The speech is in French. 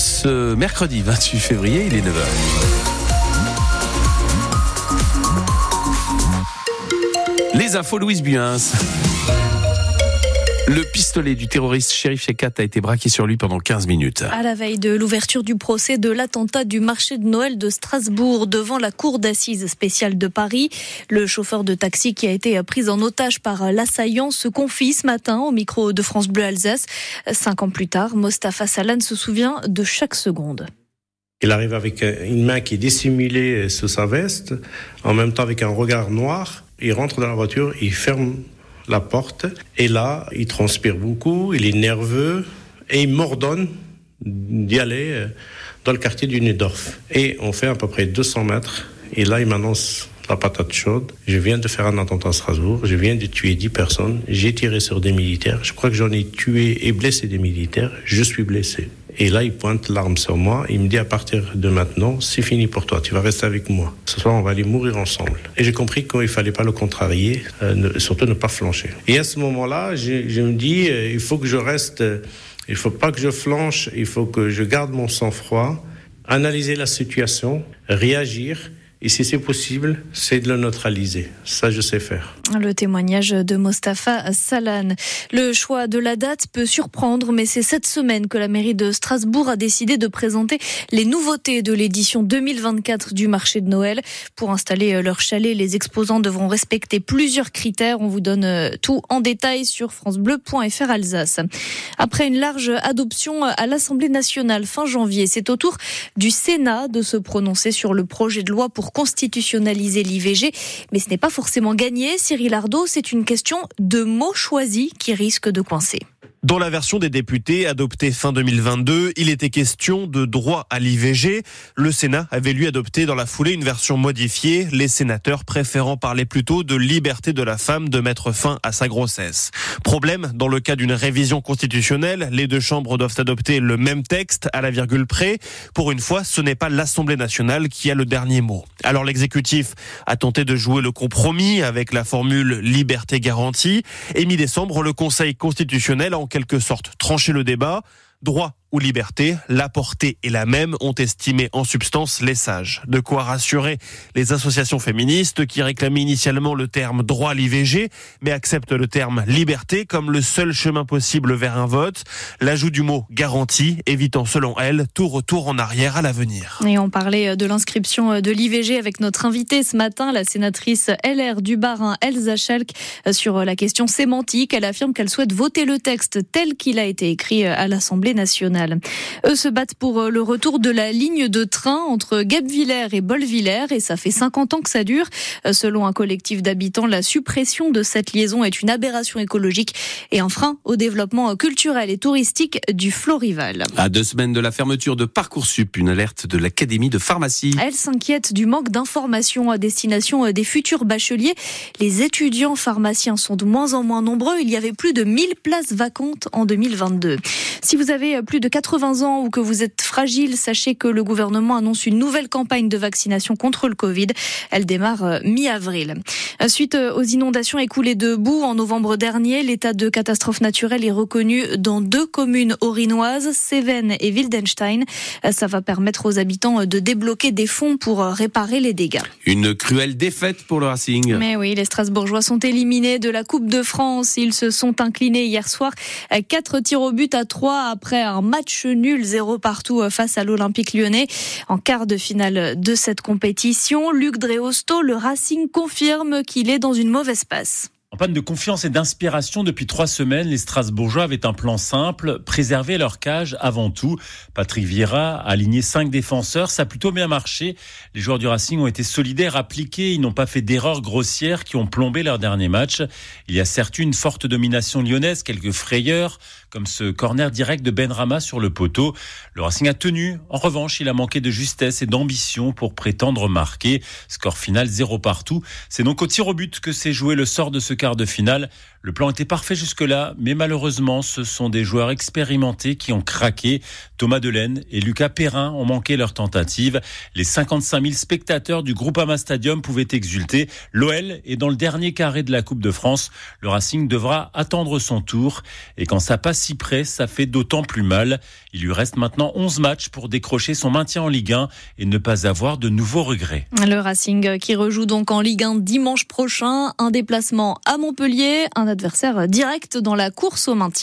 ce mercredi 28 février, il est 9h. Les infos Louise Buins. Le pistolet du terroriste Sheriff Shekat a été braqué sur lui pendant 15 minutes. À la veille de l'ouverture du procès de l'attentat du marché de Noël de Strasbourg devant la cour d'assises spéciale de Paris, le chauffeur de taxi qui a été pris en otage par l'assaillant se confie ce matin au micro de France Bleu Alsace. Cinq ans plus tard, Mostafa Salan se souvient de chaque seconde. Il arrive avec une main qui est dissimulée sous sa veste, en même temps avec un regard noir. Il rentre dans la voiture, il ferme la porte, et là, il transpire beaucoup, il est nerveux, et il m'ordonne d'y aller euh, dans le quartier du Nudorf. Et on fait à peu près 200 mètres, et là, il m'annonce la patate chaude. Je viens de faire un attentat à Strasbourg, je viens de tuer 10 personnes, j'ai tiré sur des militaires, je crois que j'en ai tué et blessé des militaires, je suis blessé. Et là, il pointe l'arme sur moi. Il me dit à partir de maintenant, c'est fini pour toi. Tu vas rester avec moi. Ce soir, on va aller mourir ensemble. Et j'ai compris qu'il fallait pas le contrarier, euh, surtout ne pas flancher. Et à ce moment-là, je, je, me dis, euh, il faut que je reste. Euh, il faut pas que je flanche. Il faut que je garde mon sang-froid, analyser la situation, réagir et si c'est possible, c'est de le neutraliser. Ça, je sais faire. Le témoignage de Mostafa Salan. Le choix de la date peut surprendre, mais c'est cette semaine que la mairie de Strasbourg a décidé de présenter les nouveautés de l'édition 2024 du marché de Noël. Pour installer leur chalet, les exposants devront respecter plusieurs critères. On vous donne euh, tout en détail sur francebleu.fr Alsace. Après une large adoption à l'Assemblée nationale fin janvier, c'est au tour du Sénat de se prononcer sur le projet de loi pour constitutionnaliser l'IVG. Mais ce n'est pas forcément gagné. Cyril Ardo, c'est une question de mots choisis qui risque de coincer. Dans la version des députés adoptée fin 2022, il était question de droit à l'IVG. Le Sénat avait lui adopté dans la foulée une version modifiée, les sénateurs préférant parler plutôt de liberté de la femme de mettre fin à sa grossesse. Problème, dans le cas d'une révision constitutionnelle, les deux chambres doivent adopter le même texte à la virgule près. Pour une fois, ce n'est pas l'Assemblée nationale qui a le dernier mot. Alors l'exécutif a tenté de jouer le compromis avec la formule liberté garantie et mi-décembre, le Conseil constitutionnel en quelque sorte trancher le débat. Droit ou liberté, la portée est la même, ont estimé en substance les sages. De quoi rassurer les associations féministes qui réclamaient initialement le terme droit à l'IVG, mais acceptent le terme liberté comme le seul chemin possible vers un vote. L'ajout du mot garantie, évitant selon elles tout retour en arrière à l'avenir. Et on parlait de l'inscription de l'IVG avec notre invitée ce matin, la sénatrice LR du Barin, Elsa Schalk, sur la question sémantique. Elle affirme qu'elle souhaite voter le texte tel qu'il a été écrit à l'Assemblée nationale. Eux se battent pour euh, le retour de la ligne de train entre Guebwiller et Bolviller et ça fait 50 ans que ça dure. Euh, selon un collectif d'habitants, la suppression de cette liaison est une aberration écologique et un frein au développement culturel et touristique du Florival. À deux semaines de la fermeture de Parcoursup, une alerte de l'Académie de pharmacie. Elle s'inquiète du manque d'informations à destination euh, des futurs bacheliers. Les étudiants pharmaciens sont de moins en moins nombreux. Il y avait plus de 1000 places vacantes en 2022. Si vous avez plus de 80 ans ou que vous êtes fragile, sachez que le gouvernement annonce une nouvelle campagne de vaccination contre le Covid. Elle démarre euh, mi-avril. Euh, suite euh, aux inondations écoulées de boue en novembre dernier, l'état de catastrophe naturelle est reconnu dans deux communes orinoises, Cévennes et Wildenstein. Ça va permettre aux habitants de débloquer des fonds pour réparer les dégâts. Une cruelle défaite pour le Racing. Mais oui, les Strasbourgeois sont éliminés de la Coupe de France. Ils se sont inclinés hier soir. Quatre tirs au but à trois après un match match nul, zéro partout euh, face à l'Olympique lyonnais. En quart de finale de cette compétition, Luc Dreosto, le Racing confirme qu'il est dans une mauvaise passe. En panne de confiance et d'inspiration depuis trois semaines, les Strasbourgeois avaient un plan simple, préserver leur cage avant tout. Patrick Vieira a aligné cinq défenseurs, ça a plutôt bien marché. Les joueurs du Racing ont été solidaires, appliqués, ils n'ont pas fait d'erreurs grossières qui ont plombé leur dernier match. Il y a certes une forte domination lyonnaise, quelques frayeurs, comme ce corner direct de Benrama sur le poteau. Le Racing a tenu. En revanche, il a manqué de justesse et d'ambition pour prétendre marquer. Score final zéro partout. C'est donc au tir au but que s'est joué le sort de ce quart de finale. Le plan était parfait jusque-là, mais malheureusement, ce sont des joueurs expérimentés qui ont craqué. Thomas Delaine et Lucas Perrin ont manqué leur tentative. Les 55 000 spectateurs du Groupama Stadium pouvaient exulter. L'OL est dans le dernier carré de la Coupe de France. Le Racing devra attendre son tour. Et quand ça passe si près, ça fait d'autant plus mal. Il lui reste maintenant 11 matchs pour décrocher son maintien en Ligue 1 et ne pas avoir de nouveaux regrets. Le Racing qui rejoue donc en Ligue 1 dimanche prochain. Un déplacement à Montpellier, adversaire direct dans la course au maintien.